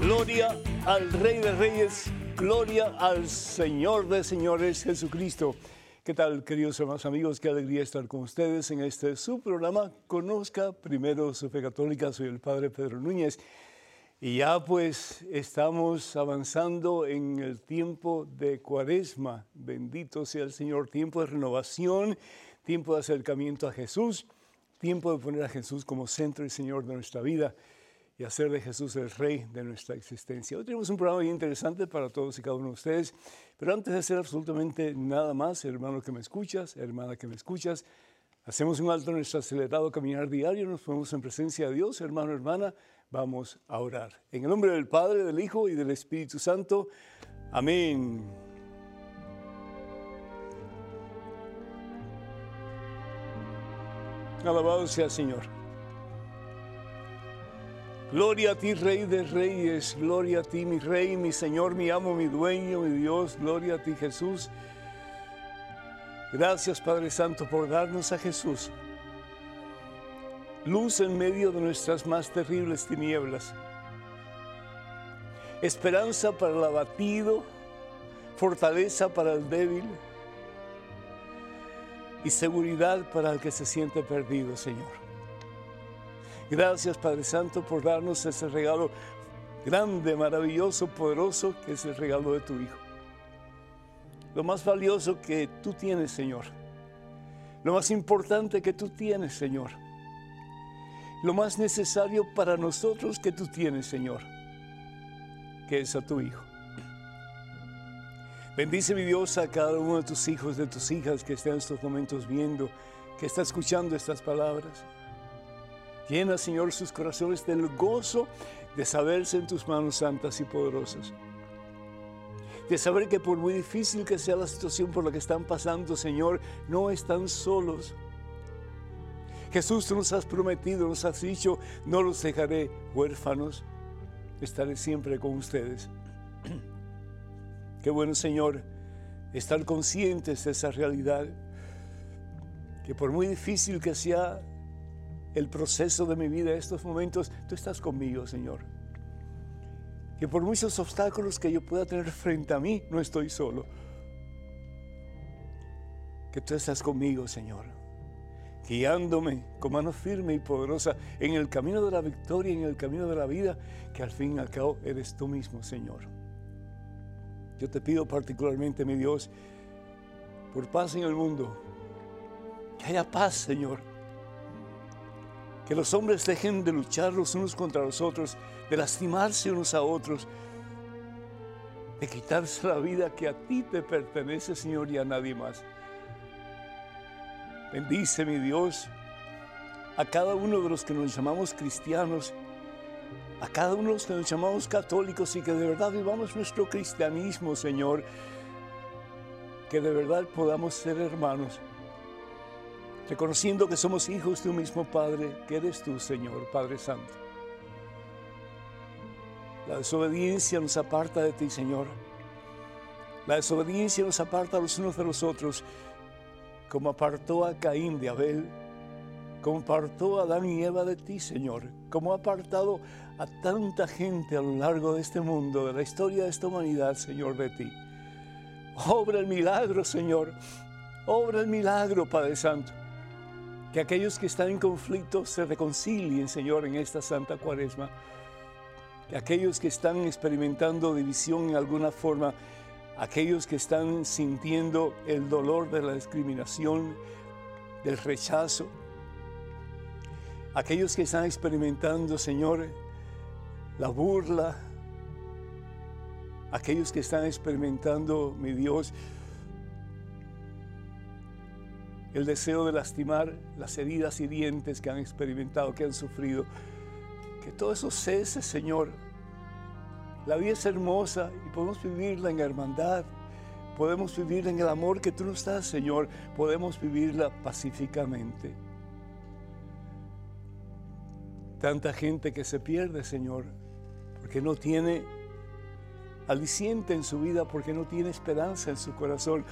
Gloria al Rey de Reyes, gloria al Señor de Señores Jesucristo. ¿Qué tal, queridos hermanos amigos? Qué alegría estar con ustedes en este su programa. Conozca primero su fe católica. Soy el Padre Pedro Núñez. Y ya pues estamos avanzando en el tiempo de cuaresma. Bendito sea el Señor. Tiempo de renovación, tiempo de acercamiento a Jesús, tiempo de poner a Jesús como centro y Señor de nuestra vida y hacer de Jesús el Rey de nuestra existencia. Hoy tenemos un programa bien interesante para todos y cada uno de ustedes, pero antes de hacer absolutamente nada más, hermano que me escuchas, hermana que me escuchas, hacemos un alto en nuestro acelerado caminar diario, nos ponemos en presencia de Dios, hermano, hermana, vamos a orar. En el nombre del Padre, del Hijo y del Espíritu Santo, amén. Alabado sea el Señor. Gloria a ti, Rey de Reyes, gloria a ti, mi Rey, mi Señor, mi amo, mi dueño, mi Dios, gloria a ti, Jesús. Gracias, Padre Santo, por darnos a Jesús. Luz en medio de nuestras más terribles tinieblas. Esperanza para el abatido, fortaleza para el débil y seguridad para el que se siente perdido, Señor. Gracias Padre Santo por darnos ese regalo grande, maravilloso, poderoso, que es el regalo de tu Hijo. Lo más valioso que tú tienes, Señor. Lo más importante que tú tienes, Señor. Lo más necesario para nosotros que tú tienes, Señor, que es a tu Hijo. Bendice mi Dios a cada uno de tus hijos, de tus hijas que estén en estos momentos viendo, que está escuchando estas palabras. Llena, Señor, sus corazones del gozo de saberse en tus manos santas y poderosas. De saber que por muy difícil que sea la situación por la que están pasando, Señor, no están solos. Jesús, tú nos has prometido, nos has dicho, no los dejaré huérfanos, estaré siempre con ustedes. Qué bueno, Señor, estar conscientes de esa realidad, que por muy difícil que sea el proceso de mi vida, estos momentos, tú estás conmigo, Señor. Que por muchos obstáculos que yo pueda tener frente a mí, no estoy solo. Que tú estás conmigo, Señor, guiándome con mano firme y poderosa en el camino de la victoria, en el camino de la vida, que al fin y al cabo eres tú mismo, Señor. Yo te pido particularmente, mi Dios, por paz en el mundo, que haya paz, Señor que los hombres dejen de luchar los unos contra los otros, de lastimarse unos a otros, de quitarse la vida que a ti te pertenece, Señor, y a nadie más. Bendice, mi Dios, a cada uno de los que nos llamamos cristianos, a cada uno de los que nos llamamos católicos y que de verdad vivamos nuestro cristianismo, Señor, que de verdad podamos ser hermanos reconociendo que somos hijos de un mismo Padre, que eres tú, Señor, Padre Santo. La desobediencia nos aparta de ti, Señor. La desobediencia nos aparta los unos de los otros, como apartó a Caín de Abel, como apartó a Adán y Eva de ti, Señor, como ha apartado a tanta gente a lo largo de este mundo, de la historia de esta humanidad, Señor, de ti. Obra el milagro, Señor. Obra el milagro, Padre Santo que aquellos que están en conflicto se reconcilien, Señor, en esta Santa Cuaresma. Que aquellos que están experimentando división en alguna forma, aquellos que están sintiendo el dolor de la discriminación, del rechazo, aquellos que están experimentando, Señor, la burla, aquellos que están experimentando, mi Dios, el deseo de lastimar las heridas y dientes que han experimentado, que han sufrido. Que todo eso cese, Señor. La vida es hermosa y podemos vivirla en hermandad. podemos vivir en el amor que tú nos das, Señor, podemos vivirla pacíficamente. Tanta gente que se pierde, Señor, porque no tiene aliciente en su vida, porque no tiene esperanza en su corazón,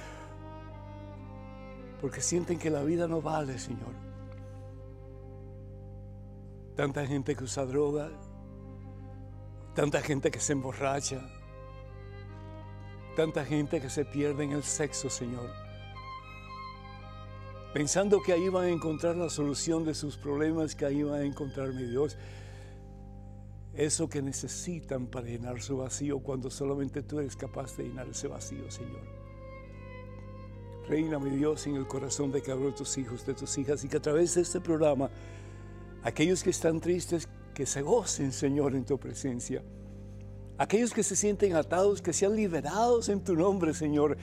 porque sienten que la vida no vale, Señor. Tanta gente que usa droga, tanta gente que se emborracha, tanta gente que se pierde en el sexo, Señor. Pensando que ahí van a encontrar la solución de sus problemas, que ahí van a encontrar mi Dios. Eso que necesitan para llenar su vacío cuando solamente tú eres capaz de llenar ese vacío, Señor. Reina, mi Dios, en el corazón de cada uno de tus hijos, de tus hijas, y que a través de este programa, aquellos que están tristes, que se gocen, Señor, en tu presencia aquellos que se sienten atados, que sean liberados en tu nombre, Señor,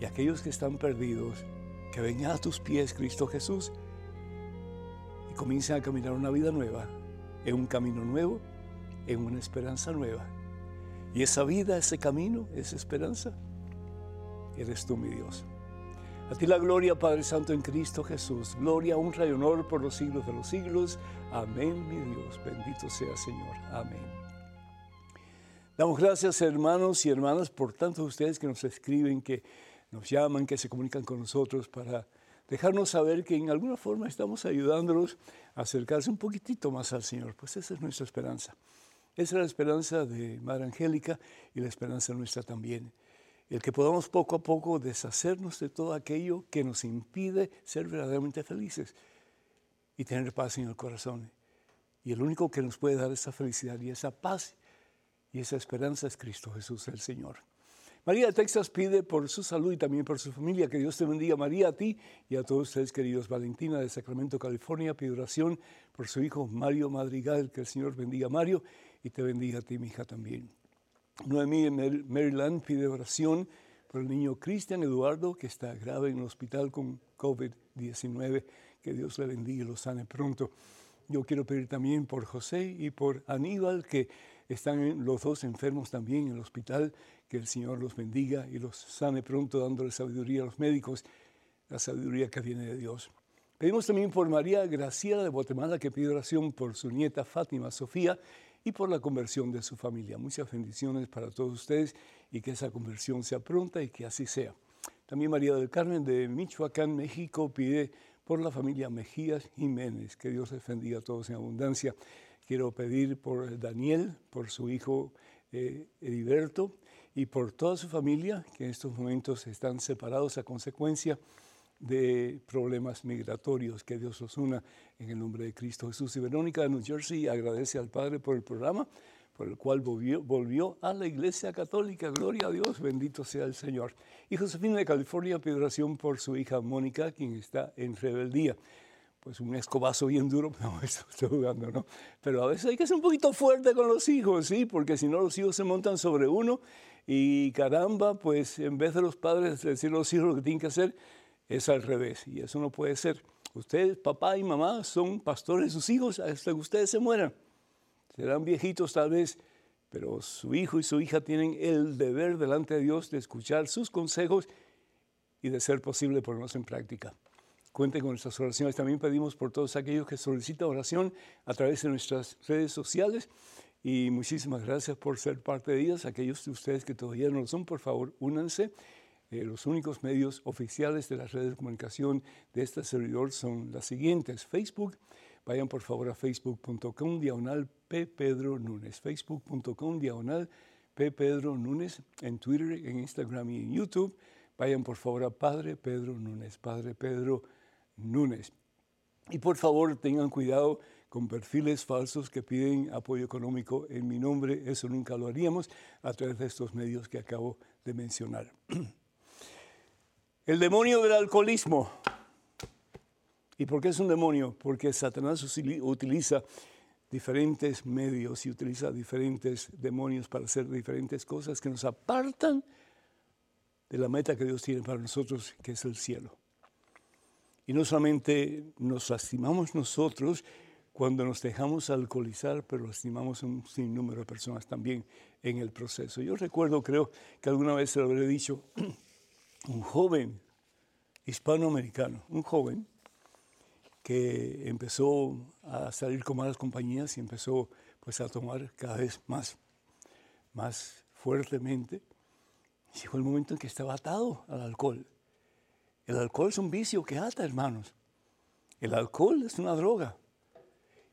y aquellos que están perdidos, que vengan a tus pies, Cristo Jesús, y comiencen a caminar una vida nueva, en un camino nuevo, en una esperanza nueva. Y esa vida, ese camino, esa esperanza, eres tú, mi Dios. A ti la gloria, Padre Santo, en Cristo Jesús. Gloria, honra y honor por los siglos de los siglos. Amén, mi Dios. Bendito sea, Señor. Amén. Damos gracias hermanos y hermanas por tantos de ustedes que nos escriben, que nos llaman, que se comunican con nosotros para dejarnos saber que en alguna forma estamos ayudándolos a acercarse un poquitito más al Señor. Pues esa es nuestra esperanza. Esa es la esperanza de Madre Angélica y la esperanza nuestra también. El que podamos poco a poco deshacernos de todo aquello que nos impide ser verdaderamente felices y tener paz en el corazón. Y el único que nos puede dar esa felicidad y esa paz y esa esperanza es Cristo Jesús el Señor. María de Texas pide por su salud y también por su familia que Dios te bendiga, María, a ti y a todos ustedes, queridos. Valentina de Sacramento, California, pide oración por su hijo Mario Madrigal, que el Señor bendiga a Mario y te bendiga a ti, mi hija, también. Noemí de Maryland pide oración por el niño Cristian Eduardo, que está grave en el hospital con COVID-19. Que Dios le bendiga y lo sane pronto. Yo quiero pedir también por José y por Aníbal, que están los dos enfermos también en el hospital, que el Señor los bendiga y los sane pronto, dándole sabiduría a los médicos, la sabiduría que viene de Dios. Pedimos también por María Graciela de Guatemala, que pide oración por su nieta Fátima Sofía y por la conversión de su familia. Muchas bendiciones para todos ustedes y que esa conversión sea pronta y que así sea. También María del Carmen de Michoacán, México, pide por la familia Mejías Jiménez, que Dios les bendiga a todos en abundancia. Quiero pedir por Daniel, por su hijo eh, Heriberto y por toda su familia que en estos momentos están separados a consecuencia de problemas migratorios. Que Dios los una en el nombre de Cristo Jesús. Y Verónica de New Jersey agradece al Padre por el programa por el cual volvió, volvió, a la Iglesia Católica. Gloria a Dios, bendito sea el Señor. Y Josefina de California pide oración por su hija Mónica, quien está en rebeldía pues un escobazo bien duro. Pero a veces hay que ser un poquito fuerte con los hijos, ¿sí? Porque si no los hijos se montan sobre uno y caramba, pues en vez de los padres decir a los hijos lo que tienen que hacer, es al revés y eso no puede ser. Ustedes, papá y mamá, son pastores de sus hijos hasta que ustedes se mueran. Serán viejitos tal vez, pero su hijo y su hija tienen el deber delante de Dios de escuchar sus consejos y de ser posible ponerlos en práctica. Cuenten con nuestras oraciones. También pedimos por todos aquellos que solicitan oración a través de nuestras redes sociales. Y muchísimas gracias por ser parte de ellas. Aquellos de ustedes que todavía no lo son, por favor, únanse. Eh, los únicos medios oficiales de las redes de comunicación de este servidor son las siguientes. Facebook, vayan por favor a facebook.com diagonal P. Pedro Núñez. Facebook.com diagonal P. Pedro Núñez. En Twitter, en Instagram y en YouTube. Vayan por favor a Padre Pedro Núñez. Padre Pedro Núñez. Y por favor tengan cuidado con perfiles falsos que piden apoyo económico en mi nombre. Eso nunca lo haríamos a través de estos medios que acabo de mencionar. El demonio del alcoholismo. ¿Y por qué es un demonio? Porque Satanás utiliza diferentes medios y utiliza diferentes demonios para hacer diferentes cosas que nos apartan de la meta que Dios tiene para nosotros, que es el cielo. Y no solamente nos lastimamos nosotros cuando nos dejamos alcoholizar, pero lastimamos a un sinnúmero de personas también en el proceso. Yo recuerdo, creo que alguna vez se lo habré dicho, un joven hispanoamericano, un joven que empezó a salir con malas compañías y empezó pues a tomar cada vez más, más fuertemente. Llegó el momento en que estaba atado al alcohol. El alcohol es un vicio que ata, hermanos. El alcohol es una droga.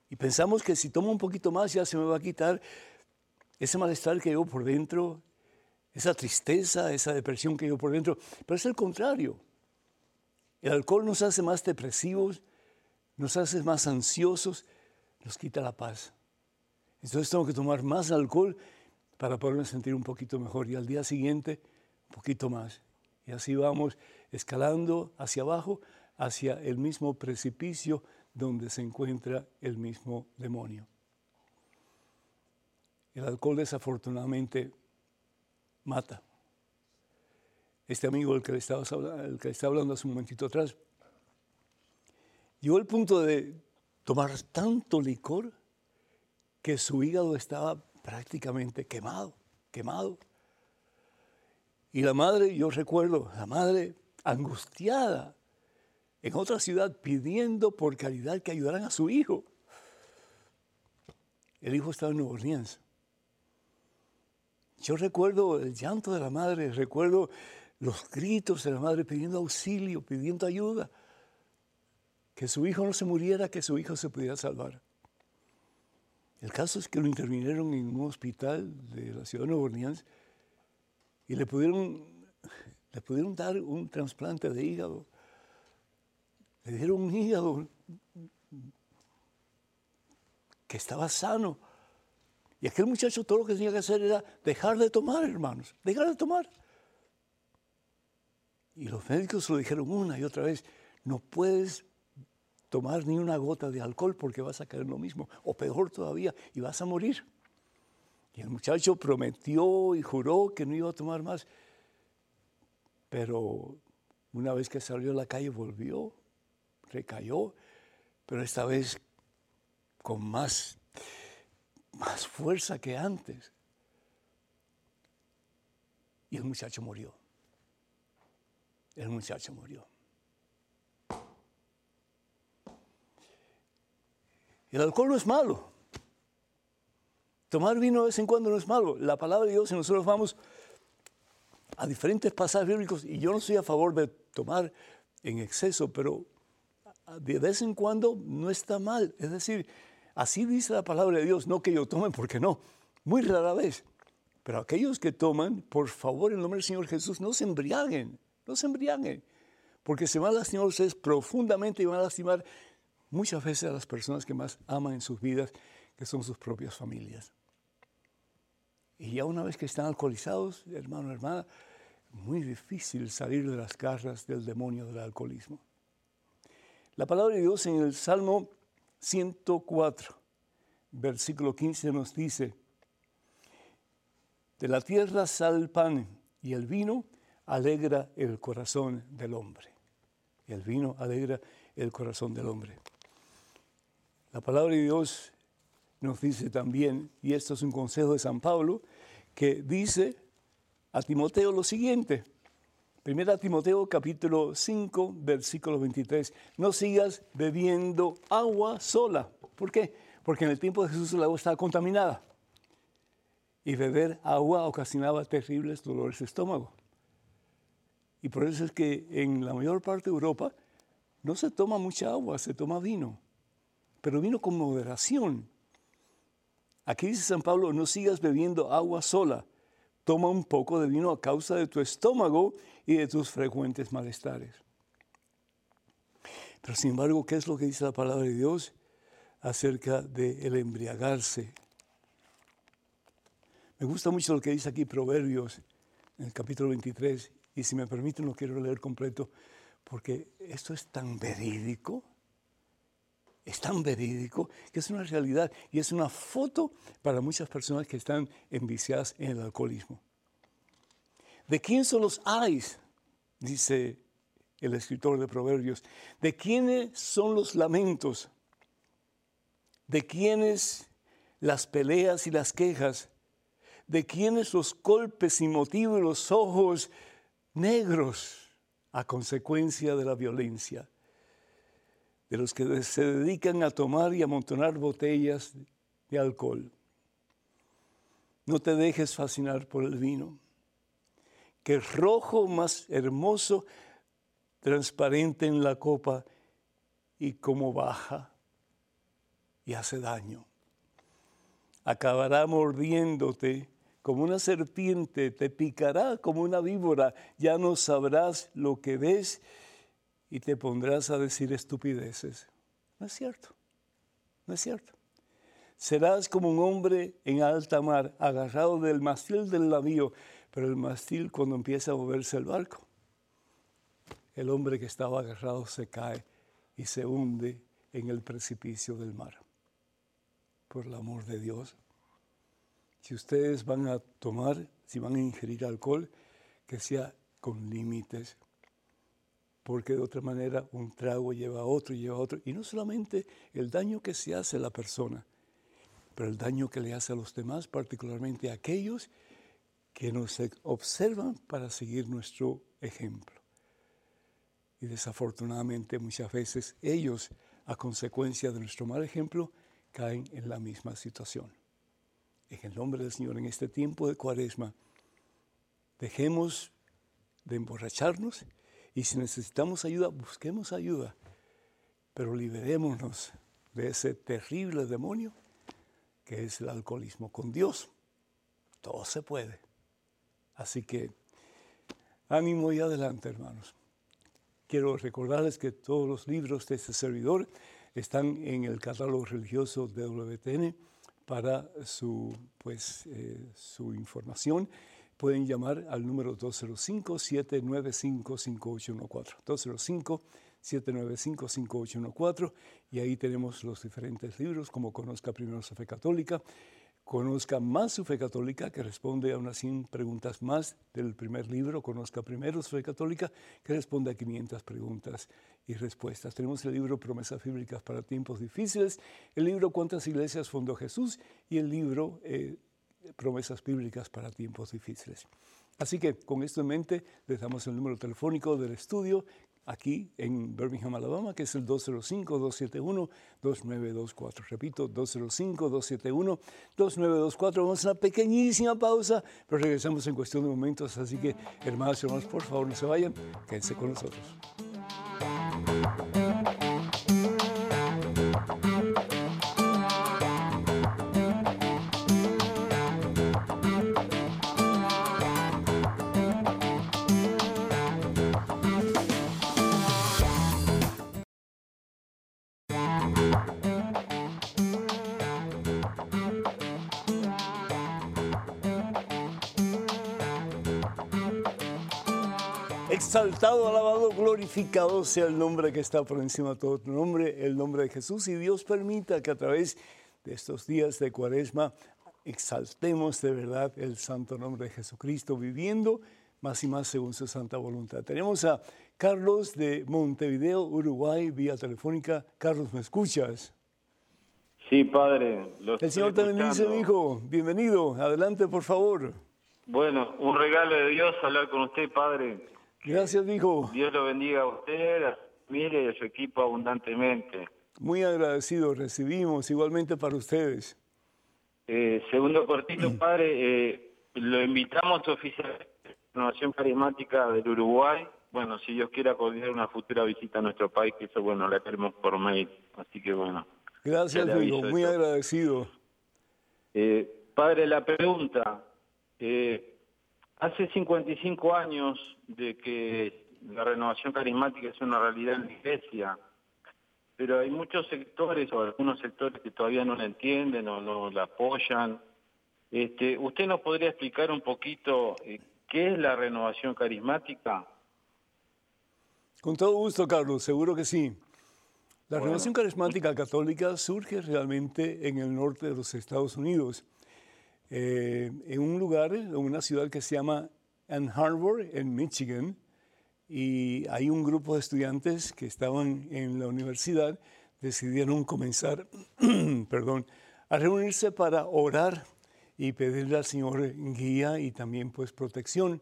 Y pensamos que si tomo un poquito más ya se me va a quitar ese malestar que llevo por dentro, esa tristeza, esa depresión que llevo por dentro. Pero es el contrario. El alcohol nos hace más depresivos, nos hace más ansiosos, nos quita la paz. Entonces tengo que tomar más alcohol para poderme sentir un poquito mejor y al día siguiente un poquito más. Y así vamos escalando hacia abajo, hacia el mismo precipicio donde se encuentra el mismo demonio. El alcohol desafortunadamente mata. Este amigo, el que le estaba, el que estaba hablando hace un momentito atrás, llegó al punto de tomar tanto licor que su hígado estaba prácticamente quemado, quemado. Y la madre, yo recuerdo, la madre angustiada en otra ciudad pidiendo por caridad que ayudaran a su hijo. El hijo estaba en Nueva Orleans. Yo recuerdo el llanto de la madre, recuerdo los gritos de la madre pidiendo auxilio, pidiendo ayuda, que su hijo no se muriera, que su hijo se pudiera salvar. El caso es que lo intervinieron en un hospital de la ciudad de Nueva Orleans y le pudieron, le pudieron dar un trasplante de hígado. Le dieron un hígado que estaba sano. Y aquel muchacho todo lo que tenía que hacer era dejar de tomar, hermanos, dejar de tomar. Y los médicos lo dijeron una y otra vez, no puedes tomar ni una gota de alcohol porque vas a caer lo mismo, o peor todavía, y vas a morir. Y el muchacho prometió y juró que no iba a tomar más, pero una vez que salió a la calle volvió, recayó, pero esta vez con más, más fuerza que antes. Y el muchacho murió. El muchacho murió. El alcohol no es malo. Tomar vino de vez en cuando no es malo. La palabra de Dios, si nosotros vamos a diferentes pasajes bíblicos, y yo no estoy a favor de tomar en exceso, pero de vez en cuando no está mal. Es decir, así dice la palabra de Dios, no que yo tome porque no, muy rara vez. Pero aquellos que toman, por favor, en nombre del Señor Jesús, no se embriaguen, no se embriaguen, porque se van a lastimar ustedes profundamente y van a lastimar muchas veces a las personas que más aman en sus vidas, que son sus propias familias. Y ya una vez que están alcoholizados, hermano, hermana, muy difícil salir de las garras del demonio del alcoholismo. La palabra de Dios en el Salmo 104, versículo 15 nos dice, de la tierra sale pan y el vino alegra el corazón del hombre. El vino alegra el corazón del hombre. La palabra de Dios nos dice también, y esto es un consejo de San Pablo, que dice a Timoteo lo siguiente. Primera Timoteo capítulo 5, versículo 23. No sigas bebiendo agua sola. ¿Por qué? Porque en el tiempo de Jesús el agua estaba contaminada. Y beber agua ocasionaba terribles dolores de estómago. Y por eso es que en la mayor parte de Europa no se toma mucha agua, se toma vino pero vino con moderación. Aquí dice San Pablo, no sigas bebiendo agua sola, toma un poco de vino a causa de tu estómago y de tus frecuentes malestares. Pero sin embargo, ¿qué es lo que dice la palabra de Dios acerca del el embriagarse? Me gusta mucho lo que dice aquí Proverbios en el capítulo 23, y si me permiten lo quiero leer completo, porque esto es tan verídico es tan verídico que es una realidad y es una foto para muchas personas que están enviciadas en el alcoholismo. ¿De quién son los ayes? Dice el escritor de Proverbios. ¿De quiénes son los lamentos? ¿De quiénes las peleas y las quejas? ¿De quiénes los golpes sin motivo y los ojos negros a consecuencia de la violencia, de los que se dedican a tomar y amontonar botellas de alcohol. No te dejes fascinar por el vino, que el rojo más hermoso, transparente en la copa y como baja y hace daño. Acabará mordiéndote como una serpiente, te picará como una víbora, ya no sabrás lo que ves y te pondrás a decir estupideces. No es cierto, no es cierto. Serás como un hombre en alta mar, agarrado del mastil del navío, pero el mastil cuando empieza a moverse el barco, el hombre que estaba agarrado se cae y se hunde en el precipicio del mar. Por el amor de Dios, si ustedes van a tomar, si van a ingerir alcohol, que sea con límites, porque de otra manera un trago lleva a otro, lleva a otro, y no solamente el daño que se hace a la persona, pero el daño que le hace a los demás, particularmente a aquellos que nos observan para seguir nuestro ejemplo. Y desafortunadamente muchas veces ellos, a consecuencia de nuestro mal ejemplo, caen en la misma situación en el nombre del Señor, en este tiempo de cuaresma, dejemos de emborracharnos y si necesitamos ayuda, busquemos ayuda, pero liberémonos de ese terrible demonio que es el alcoholismo. Con Dios todo se puede. Así que ánimo y adelante, hermanos. Quiero recordarles que todos los libros de este servidor están en el catálogo religioso de WTN para su, pues, eh, su información, pueden llamar al número 205-795-5814. 205-795-5814 y ahí tenemos los diferentes libros como Conozca Primero su Fe Católica, Conozca más su fe católica, que responde a unas 100 preguntas más del primer libro, Conozca primero su fe católica, que responde a 500 preguntas y respuestas. Tenemos el libro Promesas Bíblicas para Tiempos Difíciles, el libro Cuántas iglesias fundó Jesús y el libro eh, Promesas Bíblicas para Tiempos Difíciles. Así que con esto en mente, les damos el número telefónico del estudio aquí en Birmingham, Alabama, que es el 205-271-2924. Repito, 205-271-2924. Vamos a una pequeñísima pausa, pero regresamos en cuestión de momentos. Así que, hermanos y hermanos, por favor, no se vayan, quédense con nosotros. Exaltado, alabado, glorificado sea el nombre que está por encima de todo tu nombre, el nombre de Jesús. Y Dios permita que a través de estos días de cuaresma exaltemos de verdad el santo nombre de Jesucristo, viviendo más y más según su santa voluntad. Tenemos a Carlos de Montevideo, Uruguay, vía telefónica. Carlos, ¿me escuchas? Sí, padre. el Señor te bendice, hijo. Bienvenido. Adelante, por favor. Bueno, un regalo de Dios hablar con usted, padre. Gracias, hijo. Dios lo bendiga a usted, a su y a su equipo abundantemente. Muy agradecido, recibimos igualmente para ustedes. Eh, segundo cortito, padre, eh, lo invitamos oficialmente a la Renovación Carismática del Uruguay. Bueno, si Dios quiere coordinar una futura visita a nuestro país, que eso, bueno, la queremos por mail. Así que, bueno. Gracias, hijo, muy agradecido. Eh, padre, la pregunta. Eh, Hace 55 años de que la renovación carismática es una realidad en la iglesia, pero hay muchos sectores o algunos sectores que todavía no la entienden o no la apoyan. Este, ¿Usted nos podría explicar un poquito eh, qué es la renovación carismática? Con todo gusto, Carlos, seguro que sí. La renovación carismática católica surge realmente en el norte de los Estados Unidos eh, en un lugar, en una ciudad que se llama Ann Arbor, en Michigan, y hay un grupo de estudiantes que estaban en la universidad, decidieron comenzar, perdón, a reunirse para orar y pedirle al Señor guía y también pues protección.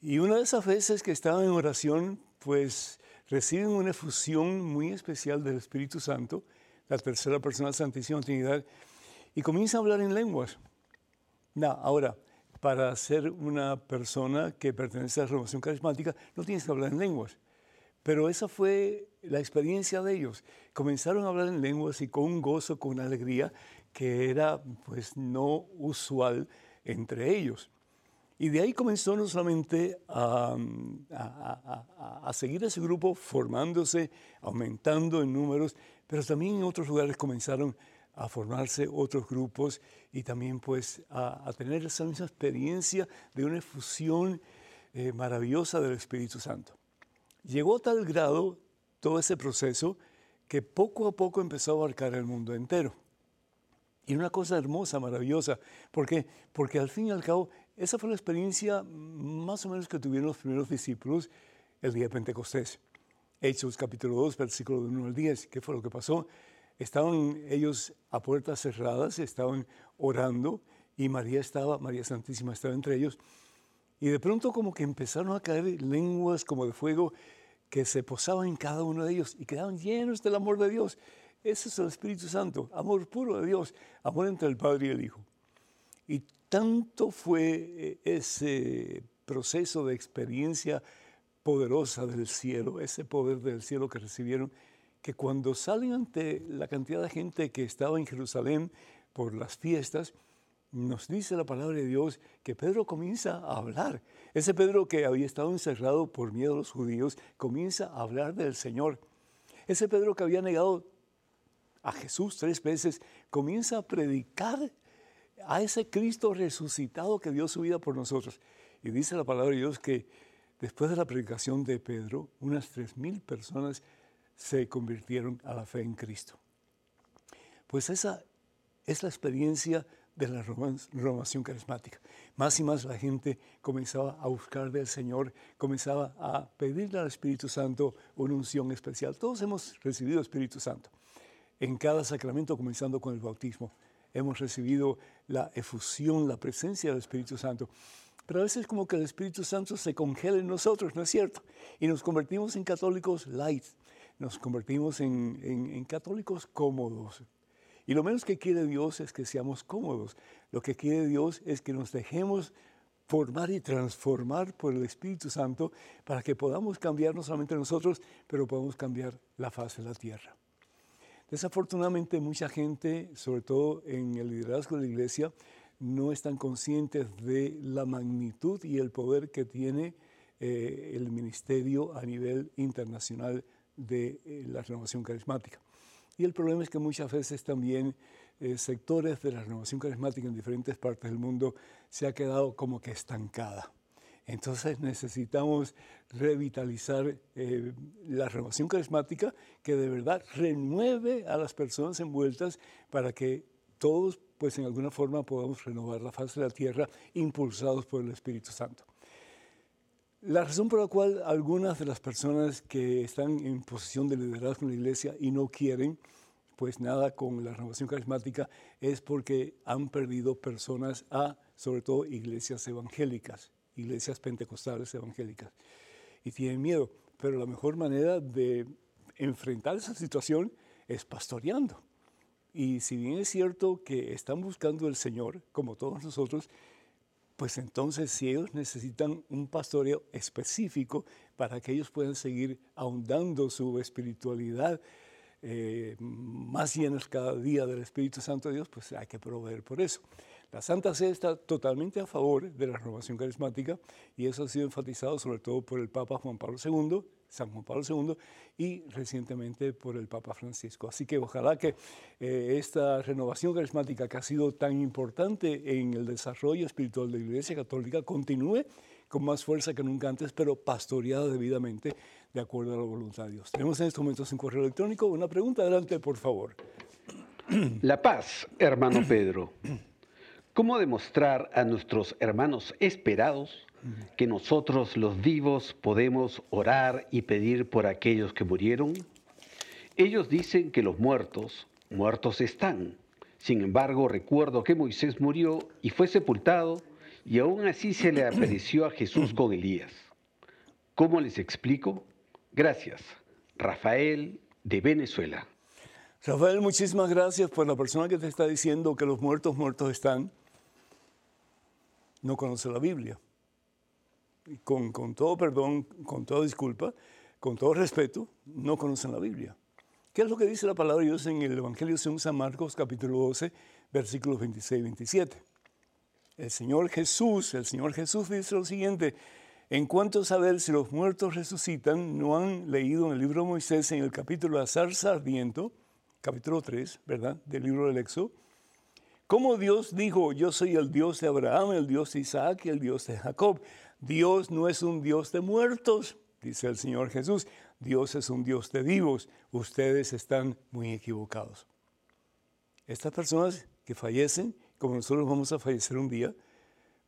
Y una de esas veces que estaban en oración, pues reciben una efusión muy especial del Espíritu Santo, la tercera persona de Santísima Trinidad, y comienza a hablar en lenguas. No, ahora, para ser una persona que pertenece a la renovación carismática, no tienes que hablar en lenguas. Pero esa fue la experiencia de ellos. Comenzaron a hablar en lenguas y con un gozo, con una alegría que era pues no usual entre ellos. Y de ahí comenzó no solamente a, a, seguir ese grupo formándose, aumentando en números, pero también en otros lugares comenzaron a formarse otros grupos y también pues a, tener esa misma experiencia de una efusión eh, maravillosa del Espíritu Santo. Llegó a tal grado todo ese proceso que poco a poco empezó a abarcar el mundo entero. Y una cosa hermosa, maravillosa. ¿Por qué? Porque al fin y al cabo, esa fue la experiencia más o menos que tuvieron los primeros discípulos el día de Pentecostés. Hechos capítulo 2, versículo 1 al 10. ¿Qué fue lo que pasó? Estaban ellos a puertas cerradas, estaban orando y María estaba, María Santísima estaba entre ellos. Y de pronto como que empezaron a caer lenguas como de fuego que se posaban en cada uno de ellos y quedaban llenos del amor de Dios. Ese es el Espíritu Santo, amor puro de Dios, amor entre el Padre y el Hijo. Y tanto fue eh, ese proceso de experiencia poderosa del cielo, ese poder del cielo que recibieron, que cuando salen ante la cantidad de gente que estaba en Jerusalén por las fiestas, nos dice la palabra de Dios que Pedro comienza a hablar. Ese Pedro que había estado encerrado por miedo a los judíos, comienza a hablar del Señor. Ese Pedro que había negado a Jesús tres veces, comienza a predicar a ese Cristo resucitado que dio su vida por nosotros. Y dice la palabra de Dios que después de la predicación de Pedro, unas tres mil personas se convirtieron a la fe en Cristo. Pues esa es la experiencia de la renovación carismática. Más y más la gente comenzaba a buscar del Señor, comenzaba a pedirle al Espíritu Santo una unción especial. Todos hemos recibido Espíritu Santo. En cada sacramento, comenzando con el bautismo, hemos recibido la efusión, la presencia del Espíritu Santo. Pero a veces como que el Espíritu Santo se congela en nosotros, ¿no es cierto? Y nos convertimos en católicos light, nos convertimos en, católicos cómodos. Y lo menos que quiere Dios es que seamos cómodos. Lo que quiere Dios es que nos dejemos formar y transformar por el Espíritu Santo para que podamos cambiar no solamente nosotros, pero podamos cambiar la faz de la tierra. Desafortunadamente mucha gente, sobre todo en el liderazgo de la iglesia, no están conscientes de la magnitud y el poder que tiene eh, el ministerio a nivel internacional de eh, la renovación carismática. Y el problema es que muchas veces también eh, sectores de la renovación carismática en diferentes partes del mundo se ha quedado como que estancada. Entonces necesitamos revitalizar eh, la renovación carismática que de verdad renueve a las personas envueltas para que todos, pues en alguna forma, podamos renovar la faz de la tierra impulsados por el Espíritu Santo. La razón por la cual algunas de las personas que están en posición de liderazgo en la iglesia y no quieren pues nada con la renovación carismática es porque han perdido personas a, sobre todo, iglesias evangélicas, iglesias pentecostales evangélicas, y tienen miedo. Pero la mejor manera de enfrentar esa situación es pastoreando. Y si bien es cierto que están buscando el Señor, como todos nosotros, pues entonces si ellos necesitan un pastoreo específico para que ellos puedan seguir ahondando su espiritualidad, eh, más llenos cada día del Espíritu Santo de Dios, pues hay que proveer por eso. La Santa Sede está totalmente a favor de la renovación carismática y eso ha sido enfatizado sobre todo por el Papa Juan Pablo II San Juan Pablo II y recientemente por el Papa Francisco. Así que ojalá que eh, esta renovación carismática que ha sido tan importante en el desarrollo espiritual de la Iglesia Católica continúe con más fuerza que nunca antes, pero pastoreada debidamente de acuerdo a la voluntad de Dios. Tenemos en estos momentos en correo electrónico una pregunta. Adelante, por favor. La paz, hermano Pedro. ¿Cómo demostrar a nuestros hermanos esperados que nosotros los vivos podemos orar y pedir por aquellos que murieron? Ellos dicen que los muertos, muertos están. Sin embargo, recuerdo que Moisés murió y fue sepultado Y aún así se le apareció a Jesús con Elías. ¿Cómo les explico? Gracias. Rafael de Venezuela. Rafael, muchísimas gracias por la persona que te está diciendo que los muertos muertos están. No conoce la Biblia. con, con todo perdón, con toda disculpa, con todo respeto, no conocen la Biblia. ¿Qué es lo que dice la palabra de Dios en el Evangelio según San Marcos, capítulo 12, versículos 26 y 27? El Señor Jesús, el Señor Jesús dice lo siguiente, en cuanto a saber si los muertos resucitan, no han leído en el libro de Moisés, en el capítulo de Azar Sardiento, capítulo 3, ¿verdad?, del libro del Éxodo, como Dios dijo, yo soy el Dios de Abraham, el Dios de Isaac y el Dios de Jacob. Dios no es un Dios de muertos, dice el Señor Jesús. Dios es un Dios de vivos. Ustedes están muy equivocados. Estas personas que fallecen, como nosotros vamos a fallecer un día,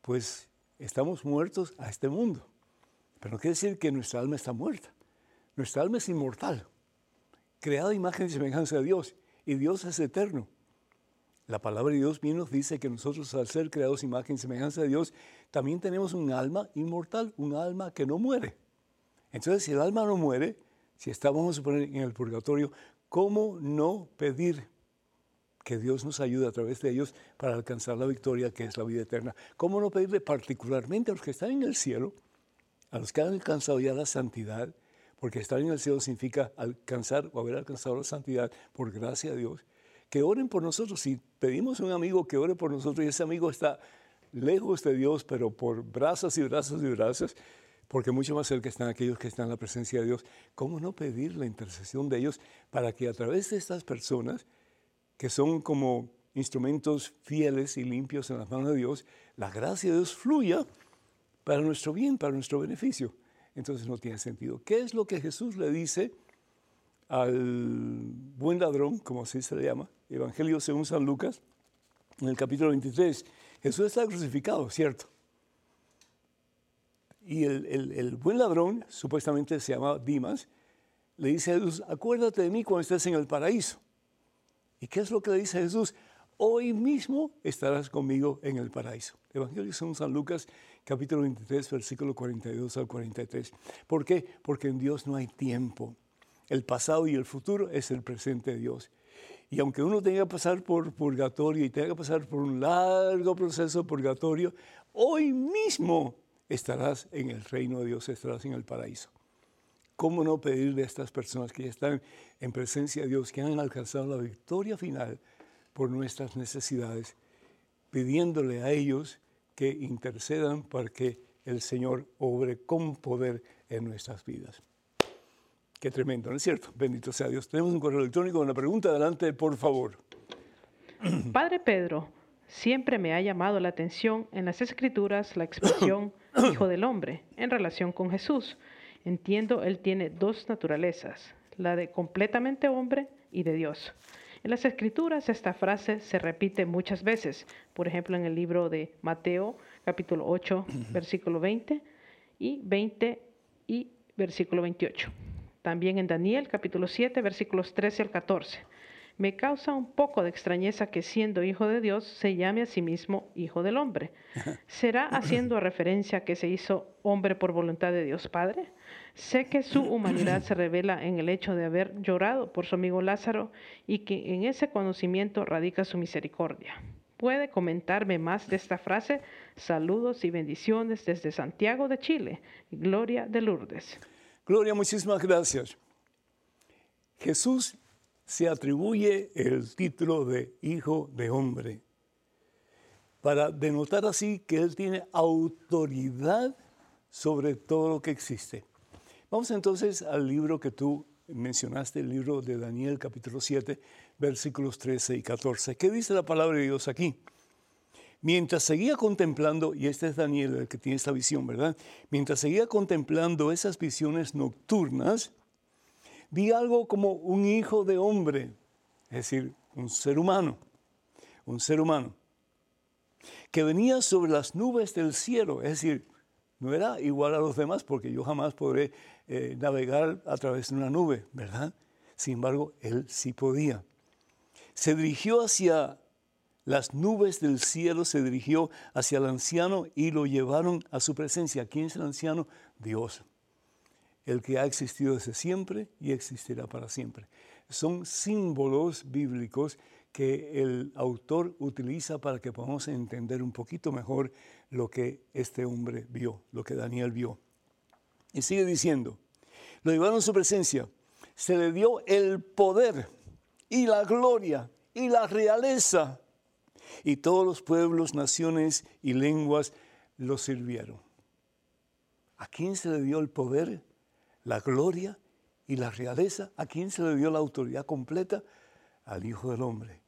pues estamos muertos a este mundo. Pero no quiere decir que nuestra alma está muerta. Nuestra alma es inmortal, creada imagen y semejanza de Dios, y Dios es eterno. La palabra de Dios bien nos dice que nosotros al ser creados imagen y semejanza de Dios, también tenemos un alma inmortal, un alma que no muere. Entonces, si el alma no muere, si estamos, a suponer, en el purgatorio, ¿cómo no pedir que Dios nos ayude a través de ellos para alcanzar la victoria que es la vida eterna? ¿Cómo no pedirle particularmente a los que están en el cielo, a los que han alcanzado ya la santidad, porque estar en el cielo significa alcanzar o haber alcanzado la santidad por gracia de Dios, que oren por nosotros. Si pedimos a un amigo que ore por nosotros y ese amigo está lejos de Dios, pero por brazos y brazos y brazos, porque mucho más cerca están aquellos que están en la presencia de Dios. ¿Cómo no pedir la intercesión de ellos para que a través de estas personas, que son como instrumentos fieles y limpios en las manos de Dios, la gracia de Dios fluya para nuestro bien, para nuestro beneficio? Entonces no tiene sentido. ¿Qué es lo que Jesús le dice al buen ladrón, como así se le llama? Evangelio según San Lucas, en el capítulo 23. Jesús está crucificado, ¿cierto? Y el, buen ladrón, supuestamente se llama Dimas, le dice a Jesús, acuérdate de mí cuando estés en el paraíso. ¿Y qué es lo que le dice Jesús? Hoy mismo estarás conmigo en el paraíso. Evangelio según San Lucas, capítulo 23, versículo 42 al 43. ¿Por qué? Porque en Dios no hay tiempo. El pasado y el futuro es el presente de Dios. Y aunque uno tenga que pasar por purgatorio y tenga que pasar por un largo proceso purgatorio, hoy mismo estarás en el reino de Dios, estarás en el paraíso. ¿Cómo no pedirle a estas personas que ya están en presencia de Dios, que han alcanzado la victoria final por nuestras necesidades, pidiéndole a ellos que intercedan para que el Señor obre con poder en nuestras vidas? Qué tremendo, ¿no es cierto? Bendito sea Dios. Tenemos un correo electrónico con una pregunta. Adelante, por favor. Padre Pedro, siempre me ha llamado la atención en las escrituras la expresión hijo del hombre en relación con Jesús. Entiendo, él tiene dos naturalezas, la de completamente hombre y de Dios. En las escrituras esta frase se repite muchas veces, por ejemplo en el libro de Mateo capítulo 8 versículo 20 y 20 y versículo 28. También en Daniel capítulo 7 versículos 13 al 14. Me causa un poco de extrañeza que siendo hijo de Dios se llame a sí mismo hijo del hombre. ¿Será haciendo referencia a que se hizo hombre por voluntad de Dios Padre? Sé que su humanidad se revela en el hecho de haber llorado por su amigo Lázaro y que en ese conocimiento radica su misericordia. ¿Puede comentarme más de esta frase? Saludos y bendiciones desde Santiago de Chile. Gloria de Lourdes. Gloria, muchísimas gracias. Jesús se atribuye el título de hijo de hombre para denotar así que él tiene autoridad sobre todo lo que existe. Vamos entonces al libro que tú mencionaste, el libro de Daniel capítulo 7, versículos 13 y 14. ¿Qué dice la palabra de Dios aquí? Mientras seguía contemplando, y este es Daniel el que tiene esta visión, ¿verdad? Mientras seguía contemplando esas visiones nocturnas, vi algo como un hijo de hombre, es decir, un ser humano, un ser humano, que venía sobre las nubes del cielo, es decir, no era igual a los demás porque yo jamás podré eh, navegar a través de una nube, ¿verdad? Sin embargo, él sí podía. Se dirigió hacia las nubes del cielo se dirigió hacia el anciano y lo llevaron a su presencia. ¿Quién es el anciano? Dios, el que ha existido desde siempre y existirá para siempre. Son símbolos bíblicos que el autor utiliza para que podamos entender un poquito mejor lo que este hombre vio, lo que Daniel vio. Y sigue diciendo, lo llevaron a su presencia, se le dio el poder y la gloria y la realeza, y todos los pueblos, naciones y lenguas lo sirvieron. ¿A quién se le dio el poder, la gloria y la realeza? ¿A quién se le dio la autoridad completa? Al Hijo del Hombre.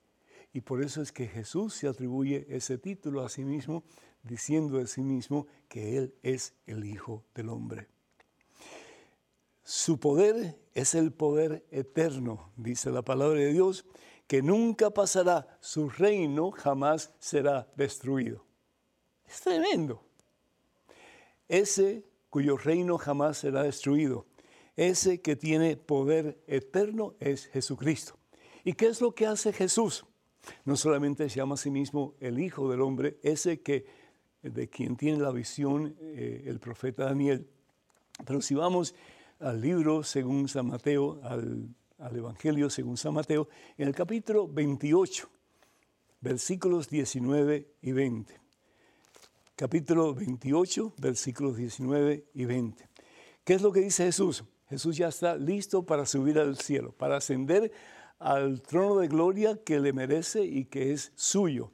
Y por eso es que Jesús se atribuye ese título a sí mismo, diciendo de sí mismo que Él es el Hijo del Hombre. Su poder es el poder eterno, dice la palabra de Dios, que nunca pasará, su reino jamás será destruido. Es tremendo. Ese cuyo reino jamás será destruido, ese que tiene poder eterno es Jesucristo. ¿Y qué es lo que hace Jesús? No solamente se llama a sí mismo el Hijo del Hombre, ese que, de quien tiene la visión eh, el profeta Daniel, pero si vamos al libro según San Mateo, al, Evangelio según San Mateo, en el capítulo 28, versículos 19 y 20. Capítulo 28, versículos 19 y 20. ¿Qué es lo que dice Jesús? Jesús ya está listo para subir al cielo, para ascender al trono de gloria que le merece y que es suyo.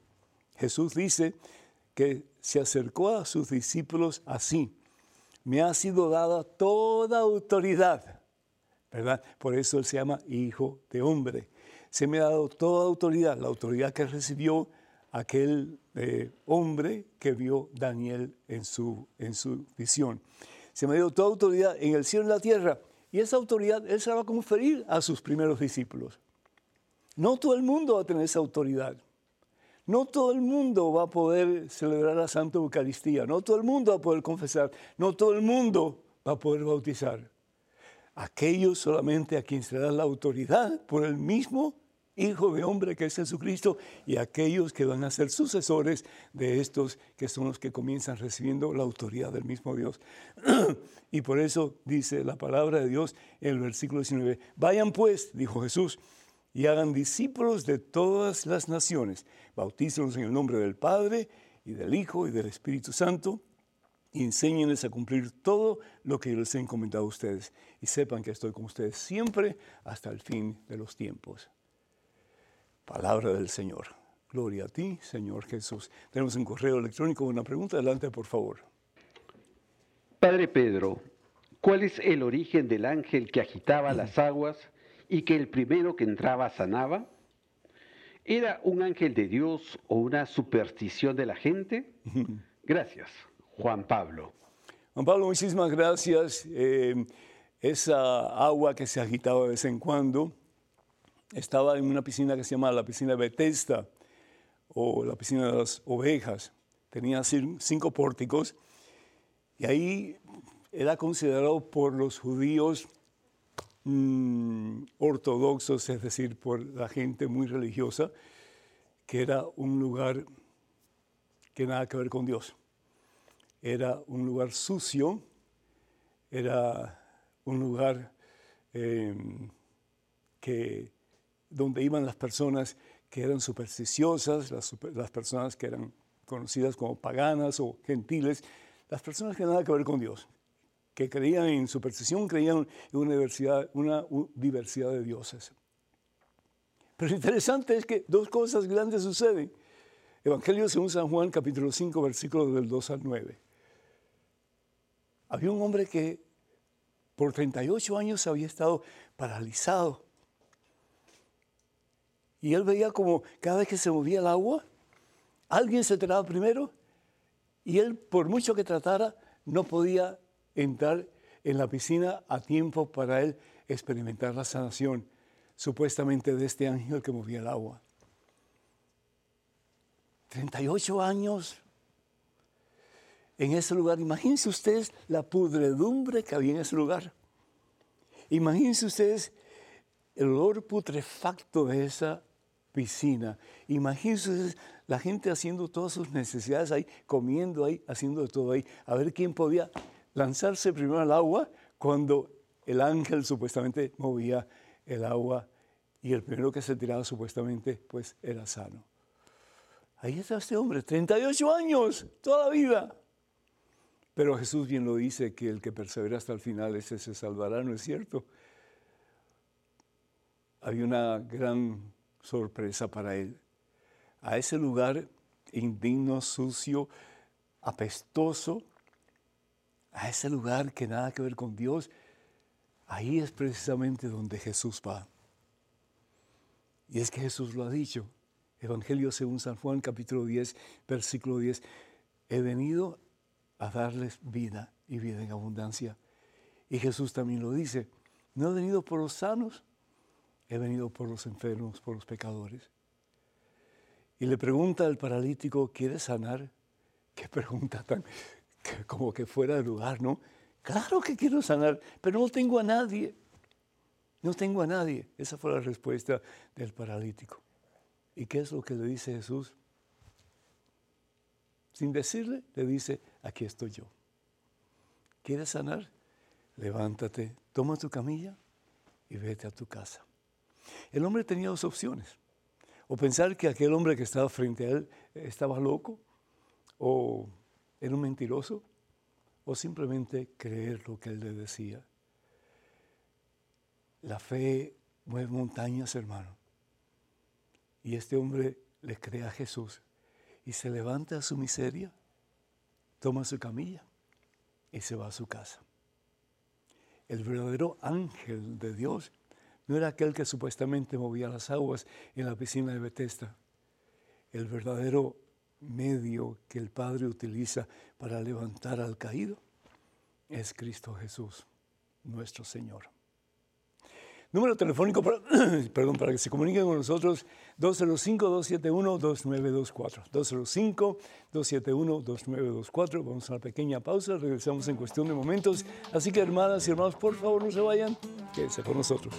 Jesús dice que se acercó a sus discípulos así me ha sido dada toda autoridad, Por eso él se llama Hijo de Hombre. Se me ha dado toda autoridad, la autoridad que recibió aquel eh, hombre que vio Daniel en su, visión. Se me ha dado toda autoridad en el cielo y en la tierra. Y esa autoridad él se la va a conferir a sus primeros discípulos. No todo el mundo va a tener esa autoridad. No todo el mundo va a poder celebrar la Santa Eucaristía, no todo el mundo va a poder confesar, no todo el mundo va a poder bautizar. Aquellos solamente a quien se da la autoridad por el mismo Hijo de Hombre que es Jesucristo y aquellos que van a ser sucesores de estos que son los que comienzan recibiendo la autoridad del mismo Dios. y por eso dice la palabra de Dios en el versículo 19, vayan pues, dijo Jesús, y hagan discípulos de todas las naciones. Bautícenlos en el nombre del Padre y del Hijo y del Espíritu Santo y enséñenles a cumplir todo lo que yo les he encomendado a ustedes. Y sepan que estoy con ustedes siempre hasta el fin de los tiempos. Palabra del Señor. Gloria a ti, Señor Jesús. Tenemos un correo electrónico, una pregunta. Adelante, por favor. Padre Pedro, ¿cuál es el origen del ángel que agitaba las aguas? y que el primero que entraba sanaba? ¿Era un ángel de Dios o una superstición de la gente? Gracias, Juan Pablo. Juan Pablo, muchísimas gracias. Eh, esa agua que se agitaba de vez en cuando estaba en una piscina que se llama la piscina Bethesda o la piscina de las ovejas. Tenía cinco pórticos y ahí era considerado por los judíos Mm, ortodoxos, es decir, por la gente muy religiosa, que era un lugar que nada que ver con Dios. Era un lugar sucio, era un lugar em, que, donde iban las personas que eran supersticiosas, las, las personas que eran conocidas como paganas o gentiles, las personas que nada que ver con Dios que creían en superstición, creían en una diversidad, una diversidad de dioses. Pero lo interesante es que dos cosas grandes suceden. Evangelio según San Juan, capítulo 5, versículos del 2 al 9. Había un hombre que por 38 años había estado paralizado. Y él veía como cada vez que se movía el agua, alguien se tiraba primero y él, por mucho que tratara, no podía entrar en la piscina a tiempo para él experimentar la sanación, supuestamente de este ángel que movía el agua. 38 años en ese lugar. Imagínense ustedes la pudredumbre que había en ese lugar. Imagínense ustedes el olor putrefacto de esa piscina. Imagínense la gente haciendo todas sus necesidades ahí, comiendo ahí, haciendo todo ahí, a ver quién podía lanzarse primero al agua cuando el ángel supuestamente movía el agua y el primero que se tiraba supuestamente pues era sano. Ahí está este hombre, 38 años, toda la vida. Pero Jesús bien lo dice, que el que persevera hasta el final, ese se salvará, ¿no es cierto? Había una gran sorpresa para él. A ese lugar indigno, sucio, apestoso, a ese lugar que nada que ver con Dios, ahí es precisamente donde Jesús va. Y es que Jesús lo ha dicho. Evangelio según San Juan, capítulo 10, versículo 10. He venido a darles vida y vida en abundancia. Y Jesús también lo dice. No he venido por los sanos, he venido por los enfermos, por los pecadores. Y le pregunta al paralítico, ¿quieres sanar? Qué pregunta tan como que fuera de lugar, ¿no? Claro que quiero sanar, pero no tengo a nadie. No tengo a nadie. Esa fue la respuesta del paralítico. ¿Y qué es lo que le dice Jesús? Sin decirle, le dice, aquí estoy yo. ¿Quieres sanar? Levántate, toma tu camilla y vete a tu casa. El hombre tenía dos opciones. O pensar que aquel hombre que estaba frente a él estaba loco, o era un mentiroso, o simplemente creer lo que él le decía. La fe mueve montañas, hermano. Y este hombre le cree a Jesús y se levanta a su miseria, toma su camilla y se va a su casa. El verdadero ángel de Dios no era aquel que supuestamente movía las aguas en la piscina de Bethesda. El verdadero medio que el Padre utiliza para levantar al caído es Cristo Jesús, nuestro Señor. Número telefónico para, que se comuniquen con nosotros, 205-271-2924. 205-271-2924. Vamos a una pequeña pausa, regresamos en cuestión de momentos. Así que hermanas y hermanos, por favor no se vayan, quédense con nosotros.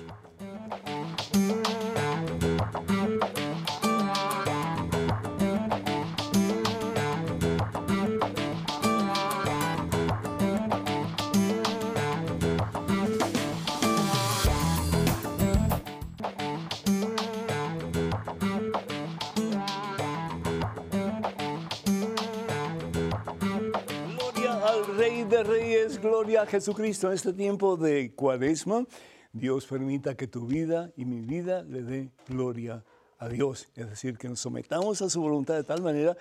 A Jesucristo. En este tiempo de cuaresma, Dios permita que tu vida y mi vida le dé gloria a Dios. Es decir, que nos sometamos a su voluntad de tal manera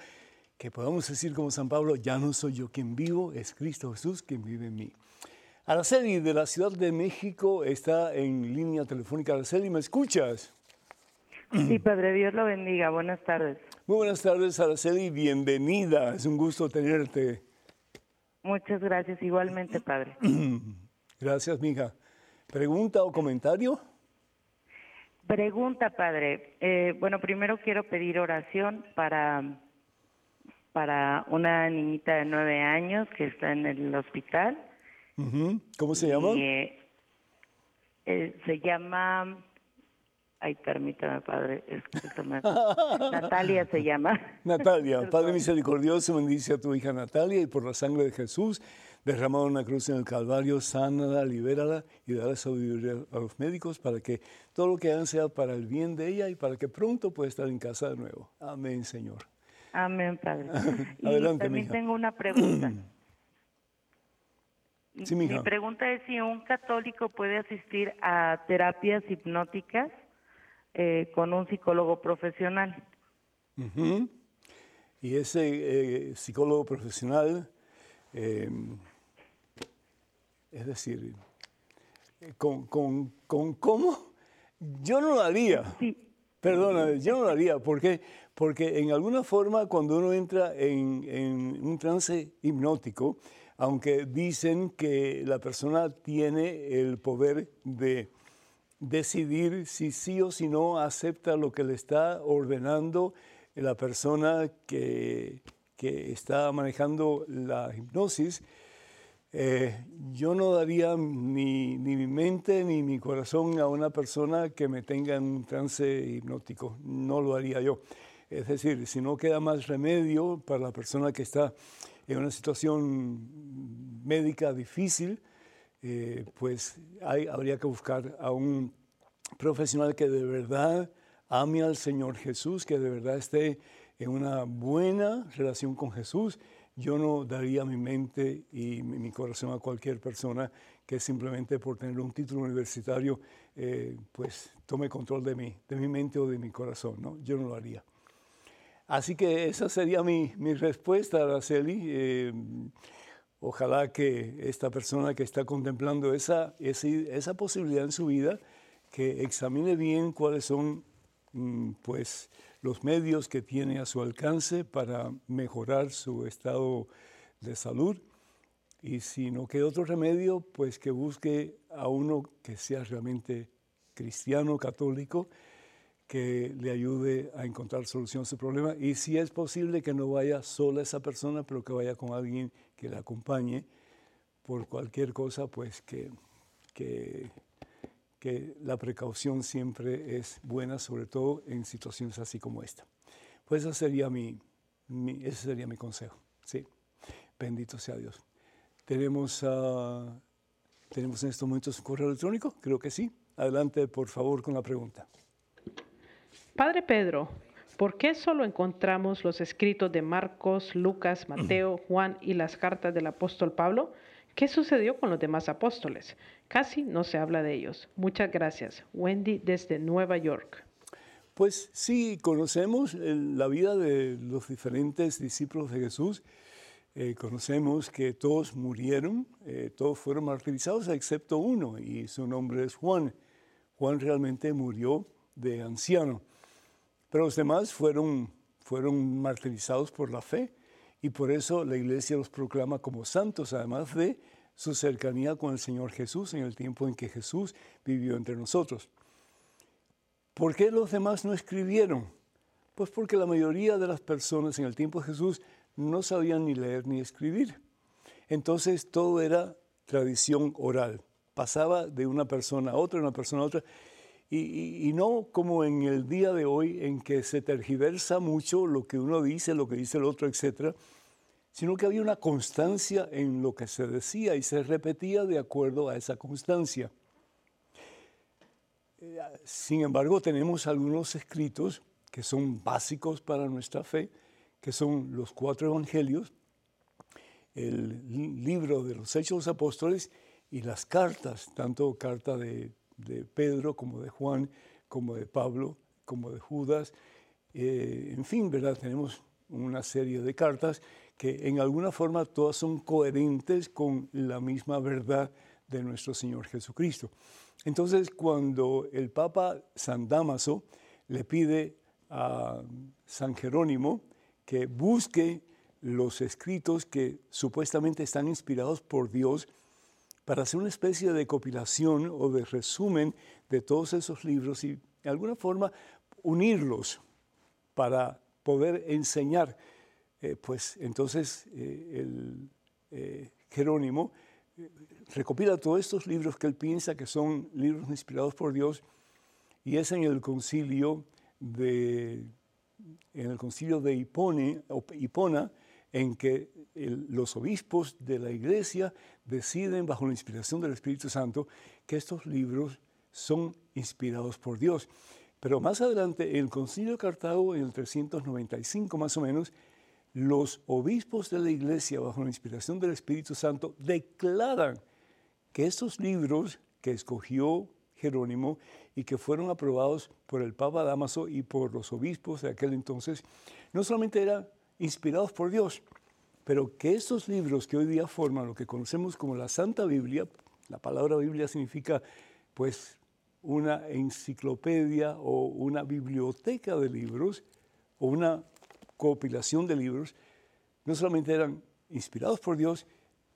que podamos decir como San Pablo, ya no soy yo quien vivo, es Cristo Jesús quien vive en mí. Araceli de la Ciudad de México está en línea telefónica. Araceli, ¿me escuchas? Sí, Padre Dios lo bendiga. Buenas tardes. Muy buenas tardes, Araceli. Bienvenida. Es un gusto tenerte. Muchas gracias, igualmente, padre. Gracias, mija. ¿Pregunta o comentario? Pregunta, padre. Eh, bueno, primero quiero pedir oración para, para una niñita de nueve años que está en el hospital. ¿Cómo se llama? Eh, eh, se llama Ay, permítame, Padre. Natalia se llama. Natalia, Padre misericordioso, bendice a tu hija Natalia y por la sangre de Jesús, derramada una cruz en el Calvario, sánala, libérala y dale sabiduría a los médicos para que todo lo que hagan sea para el bien de ella y para que pronto pueda estar en casa de nuevo. Amén, Señor. Amén, Padre. Adelante, y también tengo una pregunta. Sí, Mi pregunta es si un católico puede asistir a terapias hipnóticas eh, con un psicólogo profesional. Y ese eh, psicólogo profesional, em, es decir, con, con, con, cómo, yo no lo haría. Sí. Perdona, yo no lo haría. ¿Por qué? Porque en alguna forma cuando uno entra en, en un trance hipnótico, aunque dicen que la persona tiene el poder de decidir si sí o si no acepta lo que le está ordenando la persona que, está manejando la hipnosis. Eh, yo no daría ni, ni, mi mente ni mi corazón a una persona que me tenga en un trance hipnótico. No lo haría yo. Es decir, si no queda más remedio para la persona que está en una situación médica difícil, eh, pues hay, habría que buscar a un profesional que de verdad ame al Señor Jesús, que de verdad esté en una buena relación con Jesús. Yo no daría mi mente y mi, corazón a cualquier persona que simplemente por tener un título universitario, eh, pues tome control de mí, de mi mente o de mi corazón. ¿no? Yo no lo haría. Así que esa sería mi, mi respuesta, Araceli. Eh, ojalá que esta persona que está contemplando esa, esa, posibilidad en su vida, que examine bien cuáles son mm, pues, los medios que tiene a su alcance para mejorar su estado de salud. Y si no queda otro remedio, pues que busque a uno que sea realmente cristiano, católico, que le ayude a encontrar solución a su problema. Y si es posible que no vaya sola esa persona, pero que vaya con alguien que le acompañe por cualquier cosa, pues que, que, la precaución siempre es buena, sobre todo en situaciones así como esta. Pues ese sería mi, ese sería mi consejo. Sí, bendito sea Dios. Tenemos, tenemos en estos momentos un correo electrónico, creo que sí. Adelante, por favor, con la pregunta. Padre Pedro, ¿por qué solo encontramos los escritos de Marcos, Lucas, Mateo, Juan y las cartas del apóstol Pablo? ¿Qué sucedió con los demás apóstoles? Casi no se habla de ellos. Muchas gracias. Wendy desde Nueva York. Pues sí, conocemos la vida de los diferentes discípulos de Jesús. Eh, conocemos que todos murieron, eh, todos fueron martirizados, excepto uno, y su nombre es Juan. Juan realmente murió de anciano. Pero los demás fueron, fueron martirizados por la fe y por eso la iglesia los proclama como santos, además de su cercanía con el Señor Jesús en el tiempo en que Jesús vivió entre nosotros. ¿Por qué los demás no escribieron? Pues porque la mayoría de las personas en el tiempo de Jesús no sabían ni leer ni escribir. Entonces todo era tradición oral. Pasaba de una persona a otra, de una persona a otra, y, no como en el día de hoy en que se tergiversa mucho lo que uno dice, lo que dice el otro, etcétera, sino que había una constancia en lo que se decía y se repetía de acuerdo a esa constancia. Sin embargo, tenemos algunos escritos que son básicos para nuestra fe, que son los cuatro evangelios, el libro de los Hechos de los Apóstoles y las cartas, tanto carta de de Pedro, como de Juan, como de Pablo, como de Judas. Eh, en fin, ¿verdad? Tenemos una serie de cartas que en alguna forma todas son coherentes con la misma verdad de nuestro Señor Jesucristo. Entonces, cuando el Papa San Damaso le pide a San Jerónimo que busque los escritos que supuestamente están inspirados por Dios para hacer una especie de compilación o de resumen de todos esos libros y de alguna forma unirlos para poder enseñar. Eh, pues entonces eh, el eh, Jerónimo recopila todos estos libros que él piensa que son libros inspirados por Dios y es en el concilio de en el concilio de Hipona en que los obispos de la iglesia deciden bajo la inspiración del Espíritu Santo que estos libros son inspirados por Dios. Pero más adelante, en el concilio de Cartago, en el 395 más o menos, los obispos de la iglesia, bajo la inspiración del Espíritu Santo, declaran que estos libros que escogió Jerónimo y que fueron aprobados por el Papa Damaso y por los obispos de aquel entonces, no solamente eran inspirados por Dios, pero que estos libros que hoy día forman lo que conocemos como la Santa Biblia, la palabra Biblia significa pues una enciclopedia o una biblioteca de libros o una compilación de libros, no solamente eran inspirados por Dios,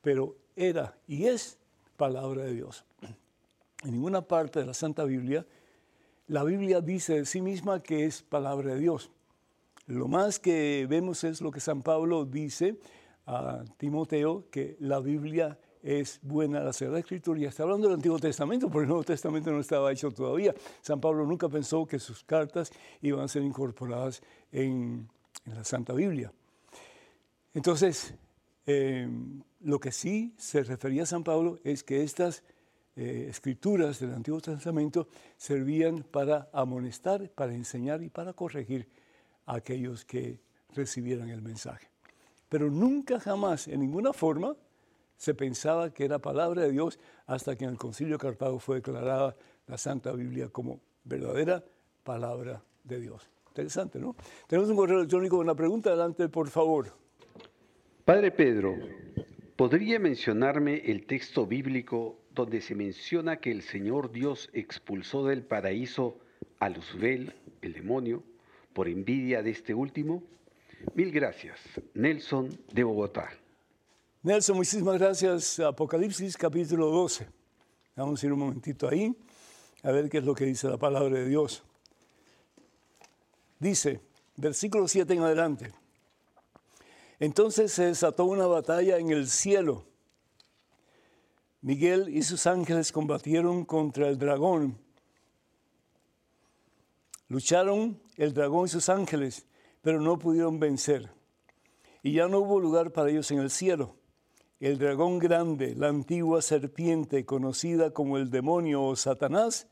pero era y es palabra de Dios. En ninguna parte de la Santa Biblia, la Biblia dice de sí misma que es palabra de Dios. Lo más que vemos es lo que San Pablo dice a Timoteo, que la Biblia es buena la Sagrada Escritura. Y está hablando del Antiguo Testamento, porque el Nuevo Testamento no estaba hecho todavía. San Pablo nunca pensó que sus cartas iban a ser incorporadas en, la Santa Biblia. Entonces, eh, lo que sí se refería a San Pablo es que estas eh, escrituras del Antiguo Testamento servían para amonestar, para enseñar y para corregir a aquellos que recibieran el mensaje. Pero nunca jamás, en ninguna forma, se pensaba que era palabra de Dios hasta que en el Concilio de Cartago fue declarada la Santa Biblia como verdadera palabra de Dios. Interesante, ¿no? Tenemos un correo electrónico con una pregunta. Adelante, por favor. Padre Pedro, ¿podría mencionarme el texto bíblico donde se menciona que el Señor Dios expulsó del paraíso a Luzbel, el demonio, por envidia de este último? Mil gracias. Nelson de Bogotá. Nelson, muchísimas gracias. Apocalipsis capítulo 12. Vamos a ir un momentito ahí a ver qué es lo que dice la palabra de Dios. Dice, versículo 7 en adelante. Entonces se desató una batalla en el cielo Miguel y sus ángeles combatieron contra el dragón. Lucharon el dragón y sus ángeles, pero no pudieron vencer. Y ya no hubo lugar para ellos en el cielo. El dragón grande, la antigua serpiente conocida como el demonio o Satanás,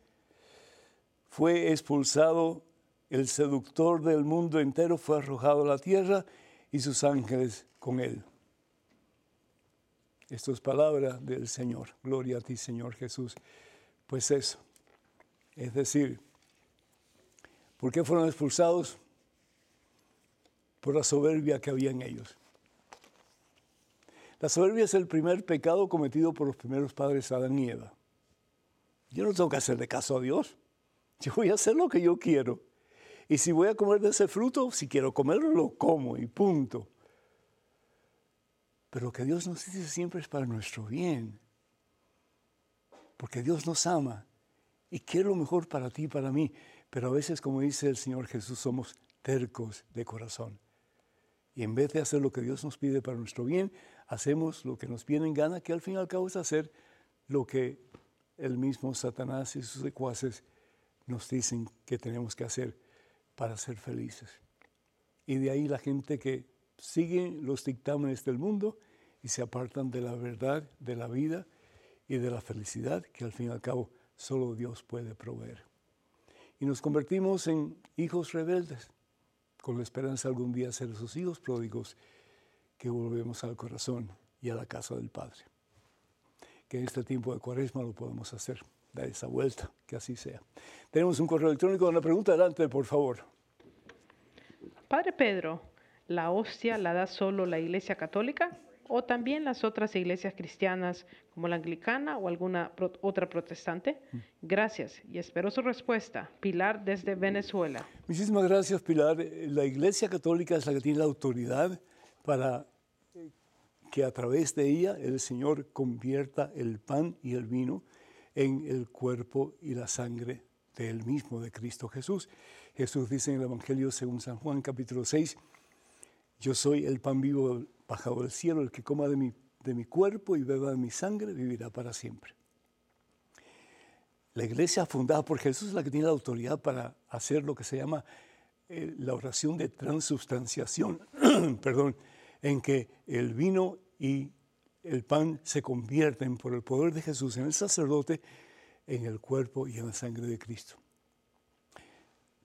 fue expulsado, el seductor del mundo entero fue arrojado a la tierra y sus ángeles con él. Esto es palabra del Señor. Gloria a ti, Señor Jesús. Pues eso. Es decir, ¿por qué fueron expulsados? Por la soberbia que había en ellos. La soberbia es el primer pecado cometido por los primeros padres Adán y Eva. Yo no tengo que hacerle caso a Dios. Yo voy a hacer lo que yo quiero. Y si voy a comer de ese fruto, si quiero comerlo, lo como y punto. Pero lo que Dios nos dice siempre es para nuestro bien. Porque Dios nos ama y quiere lo mejor para ti y para mí. Pero a veces, como dice el Señor Jesús, somos tercos de corazón. Y en vez de hacer lo que Dios nos pide para nuestro bien, hacemos lo que nos viene en gana, que al fin y al cabo es hacer lo que el mismo Satanás y sus secuaces nos dicen que tenemos que hacer para ser felices. Y de ahí la gente que siguen los dictámenes del mundo y se apartan de la verdad, de la vida y de la felicidad que al fin y al cabo solo Dios puede proveer. Y nos convertimos en hijos rebeldes, con la esperanza algún día ser esos hijos pródigos que volvemos al corazón y a la casa del Padre. Que en este tiempo de cuaresma lo podemos hacer, dar esa vuelta, que así sea. Tenemos un correo electrónico, una pregunta adelante, por favor. Padre Pedro, la hostia la da solo la Iglesia Católica o también las otras iglesias cristianas como la anglicana o alguna otra protestante? Gracias y espero su respuesta. Pilar desde Venezuela. Muchísimas gracias, Pilar. La Iglesia Católica es la que tiene la autoridad para eh, que a través de ella el Señor convierta el pan y el vino en el cuerpo y la sangre del mismo, de Cristo Jesús. Jesús dice en el Evangelio según San Juan capítulo 6, yo soy el pan vivo bajado del cielo, el que coma de mi, de mi cuerpo y beba de mi sangre vivirá para siempre. La iglesia fundada por Jesús es la que tiene la autoridad para hacer lo que se llama eh, la oración de transubstanciación, perdón, en que el vino y el pan se convierten por el poder de Jesús en el sacerdote en el cuerpo y en la sangre de Cristo.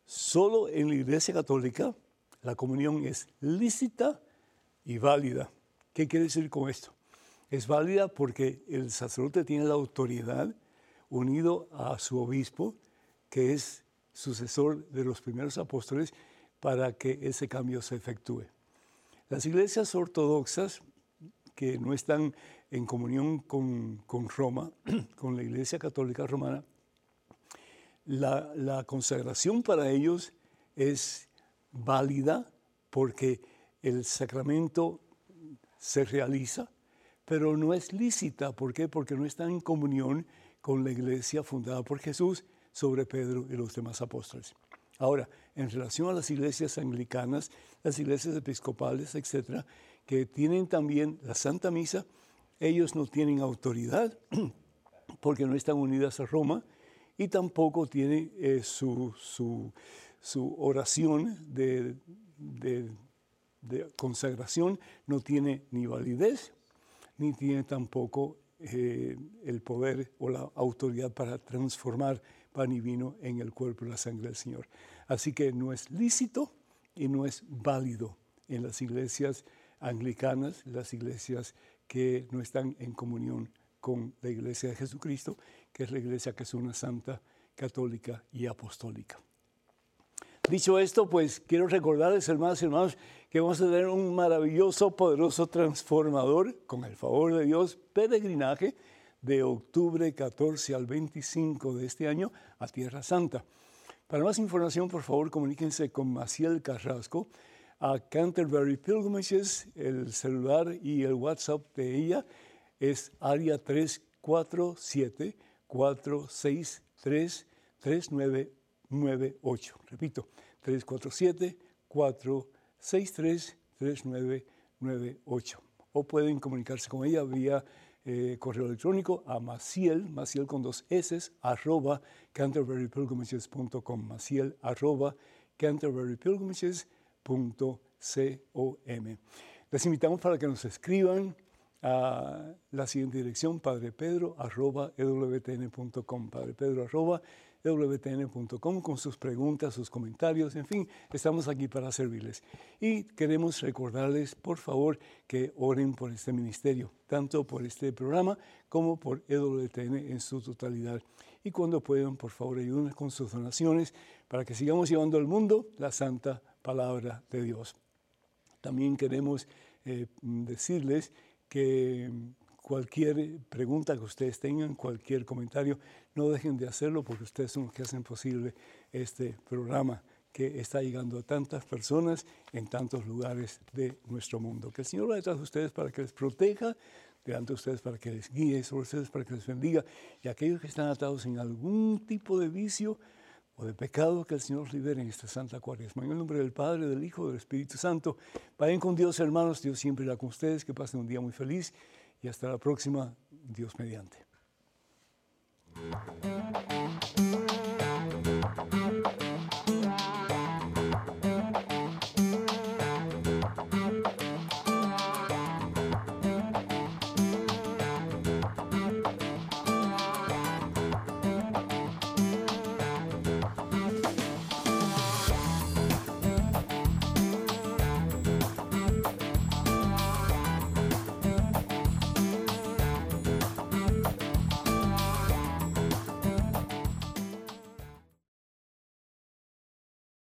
Solo en la Iglesia Católica la comunión es lícita y válida. ¿Qué quiere decir con esto? Es válida porque el sacerdote tiene la autoridad unido a su obispo, que es sucesor de los primeros apóstoles, para que ese cambio se efectúe. Las iglesias ortodoxas que no están en comunión con, Roma, con la Iglesia Católica Romana, la, la consagración para ellos es válida porque el sacramento se realiza, pero no es lícita. ¿Por qué? Porque no está en comunión con la iglesia fundada por Jesús sobre Pedro y los demás apóstoles. Ahora, en relación a las iglesias anglicanas, las iglesias episcopales, etcétera, que tienen también la Santa Misa, ellos no tienen autoridad porque no están unidas a Roma y tampoco tienen eh, su, oración de, consagración, no tiene ni validez, ni tiene tampoco eh, el poder o la autoridad para transformar pan y vino en el cuerpo y la sangre del Señor. Así que no es lícito y no es válido en las iglesias anglicanas, las iglesias que no están en comunión con la iglesia de Jesucristo, que es la iglesia que es una santa, católica y apostólica. Dicho esto, pues quiero recordarles, hermanos y hermanos, que vamos a tener un maravilloso, poderoso, transformador, con el favor de Dios, peregrinaje de octubre 14 al 25 de este año a Tierra Santa. Para más información, por favor, comuníquense con Maciel Carrasco a Canterbury Pilgrimages. El celular y el WhatsApp de ella es área 347 463 3998. Repito, 347-463-3998. O pueden comunicarse con ella vía eh, correo electrónico a maciel, maciel con dos S, arroba canterburypilgrimages.com, maciel arroba canterburypilgrimages.com. Les invitamos para que nos escriban a la siguiente dirección, padrepedro arroba ewtn.com, padrepedro arroba wtn.com con sus preguntas, sus comentarios, en fin, estamos aquí para servirles. Y queremos recordarles, por favor, que oren por este ministerio, tanto por este programa como por EWTN en su totalidad. Y cuando puedan, por favor, ayuden con sus donaciones para que sigamos llevando al mundo la santa palabra de Dios. También queremos eh, decirles que cualquier pregunta que ustedes tengan, cualquier comentario, no dejen de hacerlo porque ustedes son los que hacen posible este programa que está llegando a tantas personas en tantos lugares de nuestro mundo. Que el Señor va detrás de ustedes para que les proteja, delante de ustedes para que les guíe, sobre ustedes para que les bendiga. Y aquellos que están atados en algún tipo de vicio o de pecado, que el Señor libere en esta Santa Cuaresma. En el nombre del Padre, del Hijo, del Espíritu Santo. Vayan con Dios, hermanos. Dios siempre irá con ustedes. Que pasen un día muy feliz y hasta la próxima, Dios mediante.